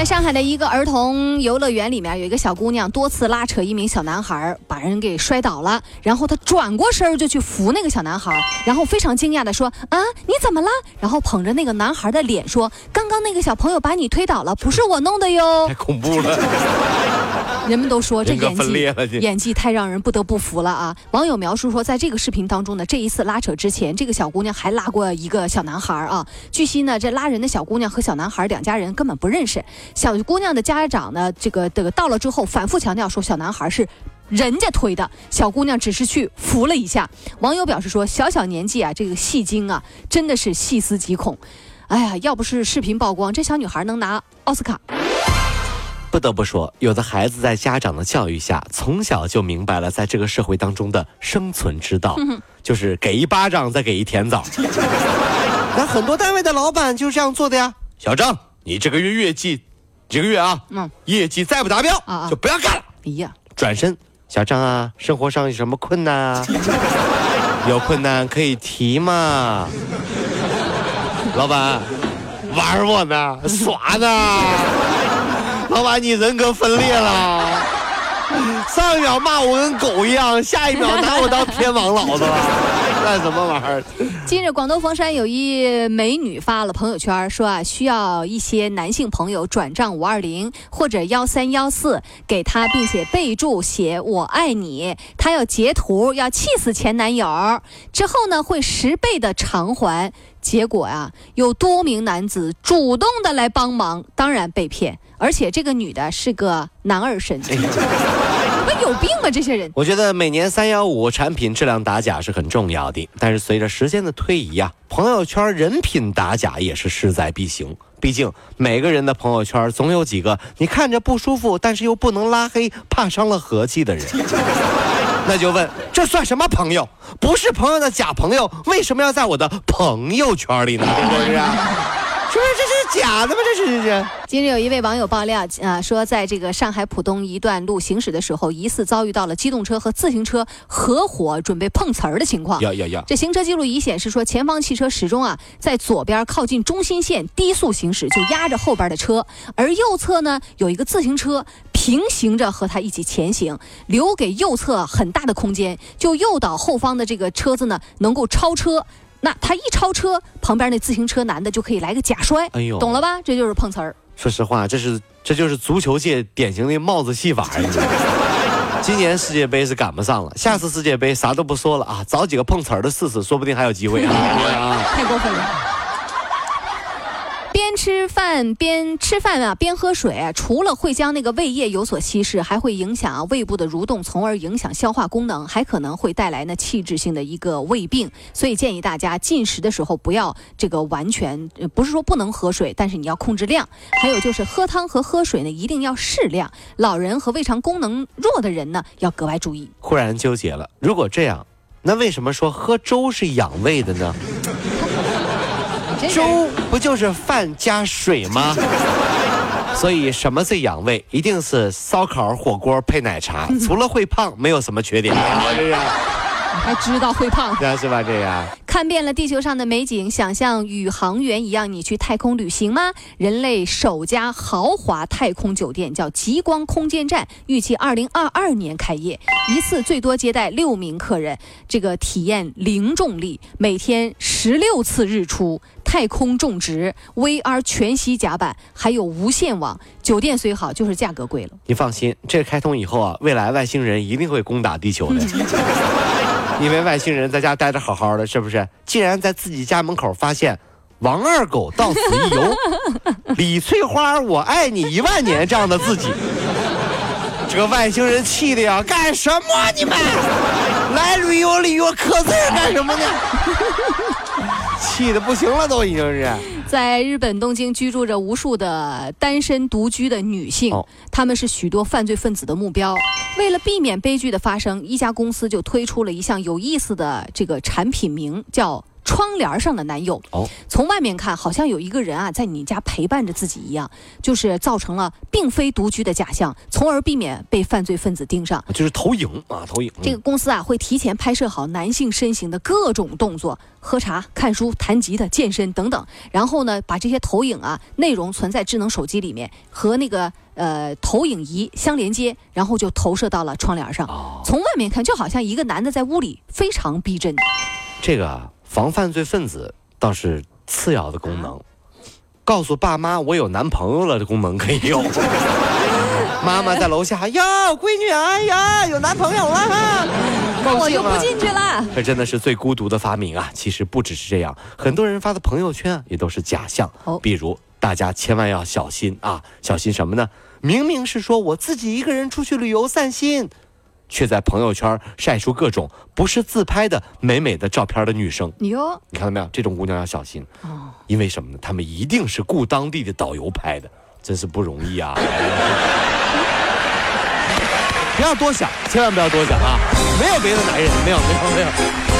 在上海的一个儿童游乐园里面，有一个小姑娘多次拉扯一名小男孩，把人给摔倒了。然后她转过身就去扶那个小男孩，然后非常惊讶地说：“啊，你怎么了？”然后捧着那个男孩的脸说：“刚刚那个小朋友把你推倒了，不是我弄的哟。”太恐怖了！人们都说这演技演技太让人不得不服了啊！网友描述说，在这个视频当中呢，这一次拉扯之前，这个小姑娘还拉过一个小男孩啊。据悉呢，这拉人的小姑娘和小男孩两家人根本不认识。小姑娘的家长呢，这个这个到了之后，反复强调说小男孩是人家推的，小姑娘只是去扶了一下。网友表示说，小小年纪啊，这个戏精啊，真的是细思极恐。哎呀，要不是视频曝光，这小女孩能拿奥斯卡。不得不说，有的孩子在家长的教育下，从小就明白了在这个社会当中的生存之道，就是给一巴掌再给一甜枣。那很多单位的老板就是这样做的呀。小张，你这个月业绩。这个月啊，嗯，业绩再不达标啊，就不要干了。哎呀，转身，小张啊，生活上有什么困难啊？有困难可以提嘛。老板，玩我呢？耍呢？老板，你人格分裂了。上一秒骂我跟狗一样，下一秒拿我当天王老子了，那什么玩意儿？近日，广东佛山有一美女发了朋友圈，说啊，需要一些男性朋友转账五二零或者幺三幺四给她，并且备注写我爱你。她要截图，要气死前男友，之后呢会十倍的偿还。结果啊，有多名男子主动的来帮忙，当然被骗，而且这个女的是个男二身。有病吧，这些人！我觉得每年三幺五产品质量打假是很重要的，但是随着时间的推移啊，朋友圈人品打假也是势在必行。毕竟每个人的朋友圈总有几个你看着不舒服，但是又不能拉黑，怕伤了和气的人。那就问，这算什么朋友？不是朋友的假朋友，为什么要在我的朋友圈里呢？是不是？是不是这是假的吗？这是这是。今日有一位网友爆料啊，说在这个上海浦东一段路行驶的时候，疑似遭遇到了机动车和自行车合伙准备碰瓷儿的情况。这行车记录仪显示说，前方汽车始终啊在左边靠近中心线低速行驶，就压着后边的车，而右侧呢有一个自行车平行着和他一起前行，留给右侧很大的空间，就诱导后方的这个车子呢能够超车。那他一超车，旁边那自行车男的就可以来个假摔，哎呦，懂了吧？这就是碰瓷儿。说实话，这是这就是足球界典型的帽子戏法。今年世界杯是赶不上了，下次世界杯啥都不说了啊，找几个碰瓷儿的试试，说不定还有机会啊！太过分了。吃饭边吃饭啊，边喝水，除了会将那个胃液有所稀释，还会影响胃部的蠕动，从而影响消化功能，还可能会带来呢器质性的一个胃病。所以建议大家进食的时候不要这个完全，不是说不能喝水，但是你要控制量。还有就是喝汤和喝水呢，一定要适量。老人和胃肠功能弱的人呢，要格外注意。忽然纠结了，如果这样，那为什么说喝粥是养胃的呢？粥不就是饭加水吗？所以什么最养胃？一定是烧烤火锅配奶茶。除了会胖，没有什么缺点。还知道会胖，是吧？这样看遍了地球上的美景，想像宇航员一样，你去太空旅行吗？人类首家豪华太空酒店叫极光空间站，预计二零二二年开业，一次最多接待六名客人，这个体验零重力，每天十六次日出，太空种植，VR 全息甲板，还有无线网。酒店虽好，就是价格贵了。你放心，这开通以后啊，未来外星人一定会攻打地球的。因为外星人在家待着好好的，是不是？竟然在自己家门口发现“王二狗到此一游”，“ 李翠花我爱你一万年”这样的自己，这个外星人气的呀！干什么你们来旅游旅游刻字干什么呢？气的不行了，都已经是。在日本东京居住着无数的单身独居的女性，哦她们是许多犯罪分子的目标。为了避免悲剧的发生，一家公司就推出了一项有意思的这个产品名，叫。窗帘上的男友，哦从外面看好像有一个人啊在你家陪伴着自己一样，就是造成了并非独居的假象，从而避免被犯罪分子盯上。就是投影啊，投影。这个公司啊会提前拍摄好男性身形的各种动作，喝茶、看书、弹吉他、健身等等，然后呢把这些投影啊内容存在智能手机里面，和那个呃投影仪相连接，然后就投射到了窗帘上。哦，从外面看，就好像一个男的在屋里，非常逼真。这个啊防犯罪分子倒是次要的功能，告诉爸妈我有男朋友了的功能可以用。妈妈在楼下，哟，闺女，哎呀，有男朋友了哈，那我！就不进去了。这真的是最孤独的发明啊！其实不只是这样，很多人发的朋友圈啊也都是假象。哦比如大家千万要小心啊！小心什么呢？明明是说我自己一个人出去旅游散心，却在朋友圈晒出各种不是自拍的美美的照片的女生。你哟，你看到没有？这种姑娘要小心，哦，因为什么呢？她们一定是雇当地的导游拍的，真是不容易啊！不要多想，千万不要多想啊！没有别的男人，没有，没有，没有。